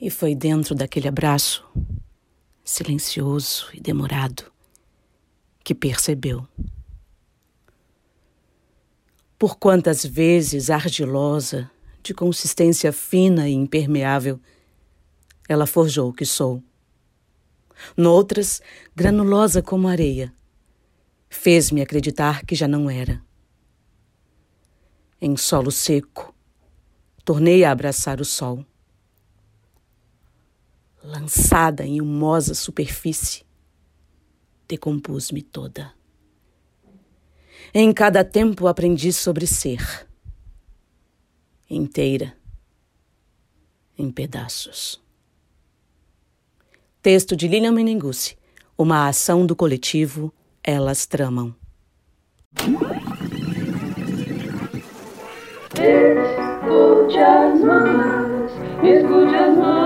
E foi dentro daquele abraço, silencioso e demorado, que percebeu. Por quantas vezes argilosa, de consistência fina e impermeável, ela forjou o que sou. Noutras, granulosa como areia, fez-me acreditar que já não era. Em solo seco, tornei a abraçar o sol lançada em humosa superfície, decompus-me toda. Em cada tempo aprendi sobre ser, inteira, em pedaços. Texto de Lilian Menengucci, uma ação do coletivo Elas Tramam. Escute as mãos, escute as mãos.